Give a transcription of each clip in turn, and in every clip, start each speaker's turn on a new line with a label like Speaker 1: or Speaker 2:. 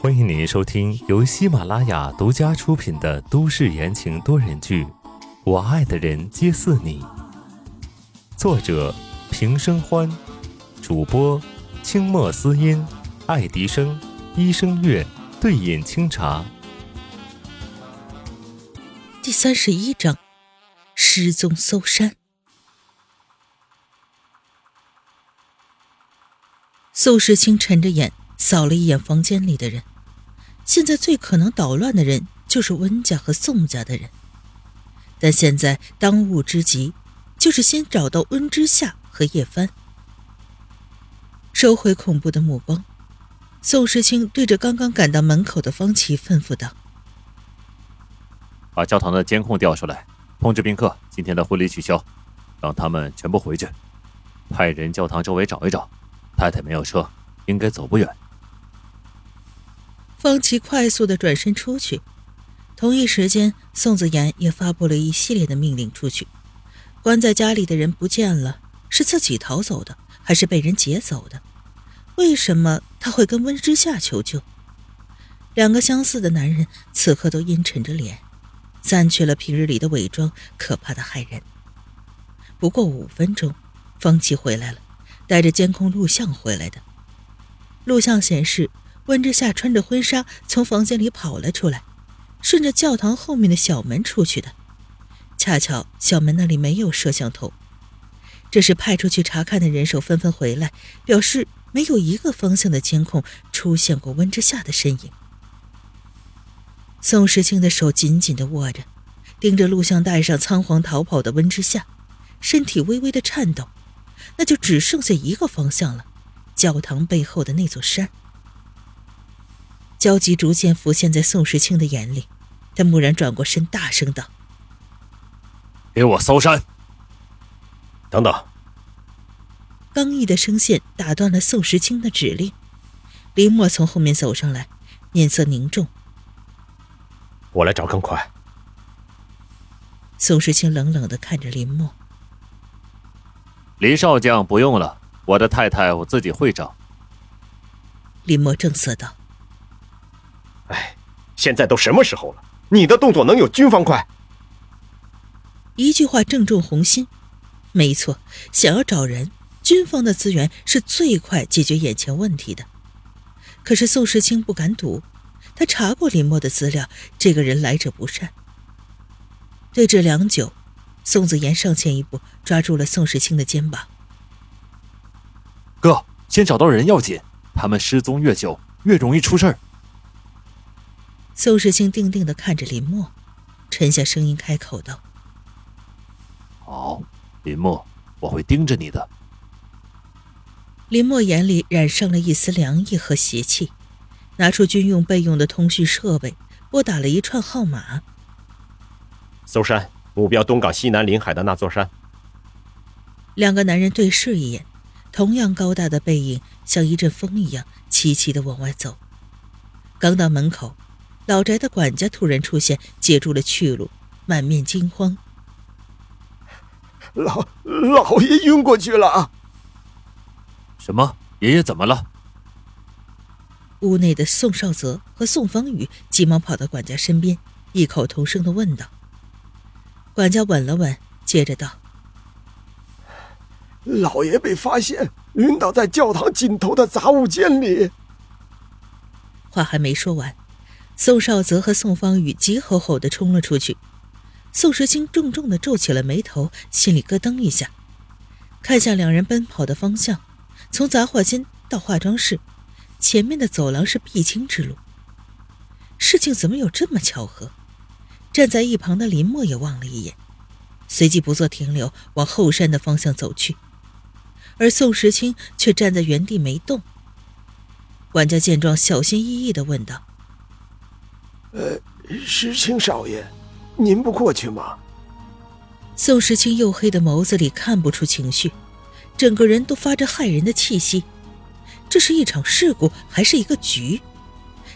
Speaker 1: 欢迎您收听由喜马拉雅独家出品的都市言情多人剧《我爱的人皆似你》，作者平生欢，主播清墨思音、爱迪生、一生月、对饮清茶。
Speaker 2: 第三十一章，失踪搜山。宋时清沉着眼扫了一眼房间里的人，现在最可能捣乱的人就是温家和宋家的人，但现在当务之急就是先找到温之夏和叶帆。收回恐怖的目光，宋时清对着刚刚赶到门口的方琦吩咐道。
Speaker 1: 把教堂的监控调出来，通知宾客今天的婚礼取消，让他们全部回去。派人教堂周围找一找，太太没有车，应该走不远。
Speaker 2: 方琦快速的转身出去，同一时间，宋子妍也发布了一系列的命令出去。关在家里的人不见了，是自己逃走的，还是被人劫走的？为什么他会跟温之夏求救？两个相似的男人此刻都阴沉着脸。散去了平日里的伪装，可怕的骇人。不过五分钟，方琦回来了，带着监控录像回来的。录像显示，温之夏穿着婚纱从房间里跑了出来，顺着教堂后面的小门出去的。恰巧小门那里没有摄像头，这时派出去查看的人手纷纷回来，表示没有一个方向的监控出现过温之夏的身影。宋时清的手紧紧的握着，盯着录像带上仓皇逃跑的温之夏，身体微微的颤抖。那就只剩下一个方向了，教堂背后的那座山。焦急逐渐浮现在宋时清的眼里，他蓦然转过身，大声道：“
Speaker 1: 给我搜山！”
Speaker 3: 等等！
Speaker 2: 刚毅的声线打断了宋时清的指令。林墨从后面走上来，面色凝重。
Speaker 3: 我来找更快。
Speaker 2: 宋时清冷冷的看着林墨。
Speaker 1: 林少将不用了，我的太太我自己会找。
Speaker 2: 林墨正色道：“
Speaker 3: 哎，现在都什么时候了，你的动作能有军方快？”
Speaker 2: 一句话正中红心。没错，想要找人，军方的资源是最快解决眼前问题的。可是宋时清不敢赌。他查过林墨的资料，这个人来者不善。对峙良久，宋子言上前一步，抓住了宋时清的肩膀。
Speaker 1: 哥，先找到人要紧，他们失踪越久，越容易出事儿。
Speaker 2: 宋时清定定的看着林墨，沉下声音开口道：“
Speaker 1: 好，林墨，我会盯着你的。”
Speaker 2: 林墨眼里染上了一丝凉意和邪气。拿出军用备用的通讯设备，拨打了一串号码。
Speaker 3: 搜山，目标东港西南临海的那座山。
Speaker 2: 两个男人对视一眼，同样高大的背影像一阵风一样齐齐的往外走。刚到门口，老宅的管家突然出现，截住了去路，满面惊慌：“
Speaker 4: 老老爷晕过去了！”“
Speaker 1: 什么？爷爷怎么了？”
Speaker 2: 屋内的宋少泽和宋方宇急忙跑到管家身边，异口同声的问道。管家稳了稳，接着道：“
Speaker 4: 老爷被发现晕倒在教堂尽头的杂物间里。”
Speaker 2: 话还没说完，宋少泽和宋方宇急吼吼的冲了出去。宋时清重重的皱起了眉头，心里咯噔一下，看向两人奔跑的方向，从杂货间到化妆室。前面的走廊是必经之路，事情怎么有这么巧合？站在一旁的林墨也望了一眼，随即不做停留，往后山的方向走去。而宋时清却站在原地没动。管家见状，小心翼翼的问道：“
Speaker 4: 呃，石青少爷，您不过去吗？”
Speaker 2: 宋时清黝黑的眸子里看不出情绪，整个人都发着骇人的气息。这是一场事故，还是一个局？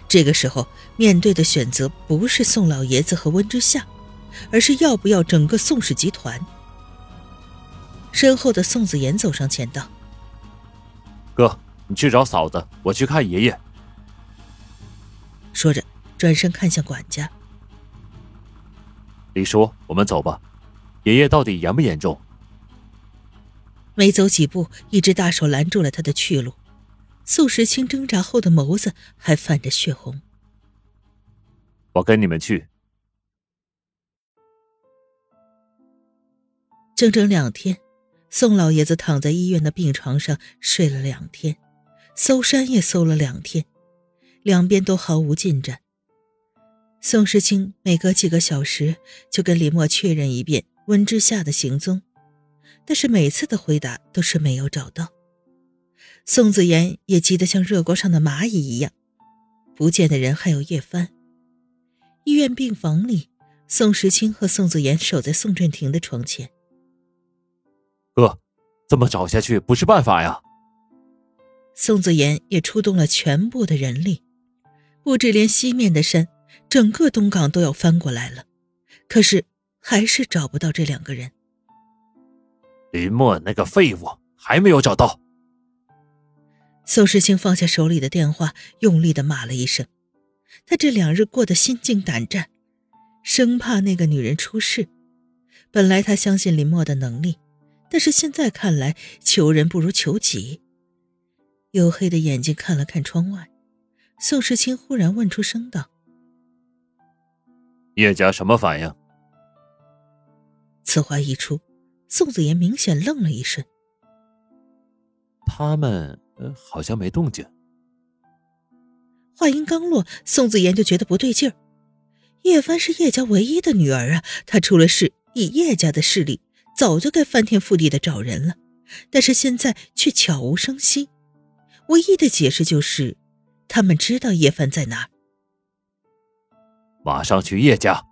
Speaker 2: 这个时候面对的选择不是宋老爷子和温之夏，而是要不要整个宋氏集团。身后的宋子言走上前道：“
Speaker 1: 哥，
Speaker 5: 你去找嫂子，我去看爷爷。
Speaker 2: 说着，转身看向管家。
Speaker 5: 李叔，我们走吧。爷爷到底严不严重？
Speaker 2: 没走几步，一只大手拦住了他的去路。宋时清挣扎后的眸子还泛着血红。
Speaker 5: 我跟你们去。
Speaker 2: 整整两天，宋老爷子躺在医院的病床上睡了两天，搜山也搜了两天，两边都毫无进展。宋时清每隔几个小时就跟李默确认一遍温之夏的行踪，但是每次的回答都是没有找到。宋子言也急得像热锅上的蚂蚁一样，不见的人还有叶帆。医院病房里，宋时清和宋子言守在宋振庭的床前。
Speaker 5: 哥，这么找下去不是办法呀。
Speaker 2: 宋子言也出动了全部的人力，不止连西面的山。整个东港都要翻过来了，可是还是找不到这两个人。
Speaker 5: 林墨那个废物还没有找到。
Speaker 2: 宋世清放下手里的电话，用力的骂了一声。他这两日过得心惊胆战，生怕那个女人出事。本来他相信林墨的能力，但是现在看来，求人不如求己。黝黑的眼睛看了看窗外，宋世清忽然问出声道。
Speaker 5: 叶家什么反应？
Speaker 2: 此话一出，宋子言明显愣了一瞬。
Speaker 5: 他们呃，好像没动静。
Speaker 2: 话音刚落，宋子言就觉得不对劲儿。叶帆是叶家唯一的女儿啊，她出了事，以叶家的势力，早就该翻天覆地的找人了，但是现在却悄无声息。唯一的解释就是，他们知道叶帆在哪儿。
Speaker 5: 马上去叶家。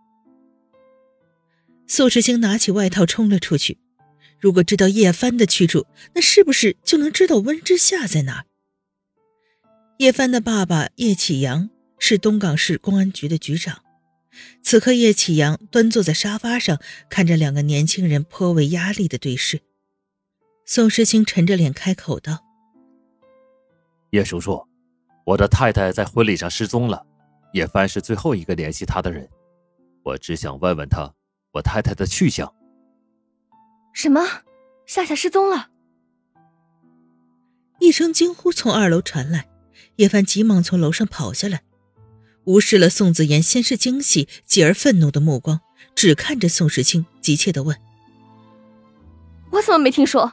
Speaker 2: 宋时清拿起外套冲了出去。如果知道叶帆的去处，那是不是就能知道温之夏在哪？叶帆的爸爸叶启阳是东港市公安局的局长。此刻，叶启阳端坐在沙发上，看着两个年轻人颇为压力的对视。宋时清沉着脸开口道：“
Speaker 5: 叶叔叔，我的太太在婚礼上失踪了。”叶帆是最后一个联系他的人，我只想问问他我太太的去向。
Speaker 6: 什么？夏夏失踪了！
Speaker 2: 一声惊呼从二楼传来，叶帆急忙从楼上跑下来，无视了宋子妍先是惊喜继而愤怒的目光，只看着宋时清，急切的问：“
Speaker 6: 我怎么没听说？”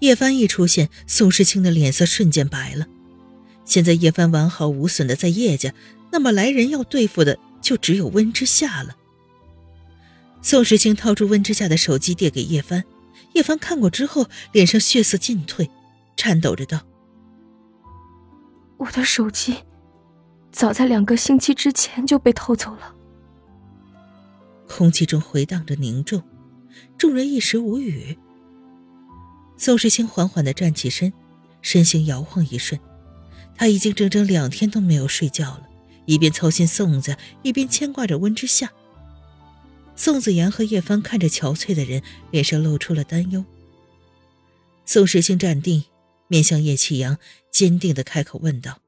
Speaker 2: 叶帆一出现，宋时清的脸色瞬间白了。现在叶帆完好无损的在叶家，那么来人要对付的就只有温之夏了。宋时清掏出温之夏的手机，递给叶帆。叶帆看过之后，脸上血色尽退，颤抖着道：“
Speaker 6: 我的手机，早在两个星期之前就被偷走了。”
Speaker 2: 空气中回荡着凝重，众人一时无语。宋时清缓缓的站起身，身形摇晃一瞬。他已经整整两天都没有睡觉了，一边操心宋子，一边牵挂着温之夏。宋子阳和叶帆看着憔悴的人，脸上露出了担忧。宋时清站定，面向叶启阳，坚定的开口问道：“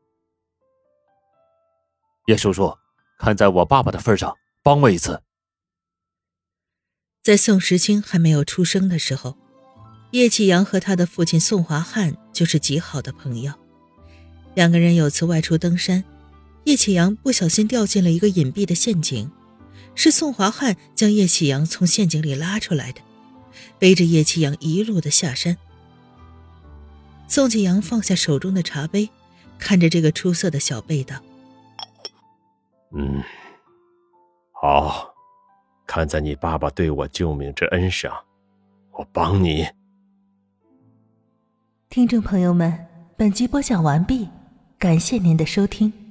Speaker 5: 叶叔叔，看在我爸爸的份上，帮我一次。”
Speaker 2: 在宋时清还没有出生的时候，叶启阳和他的父亲宋华汉就是极好的朋友。两个人有次外出登山，叶启阳不小心掉进了一个隐蔽的陷阱，是宋华汉将叶启阳从陷阱里拉出来的，背着叶启阳一路的下山。宋启阳放下手中的茶杯，看着这个出色的小辈道：“
Speaker 3: 嗯，好，看在你爸爸对我救命之恩上，我帮你。”
Speaker 7: 听众朋友们，本集播讲完毕。感谢您的收听。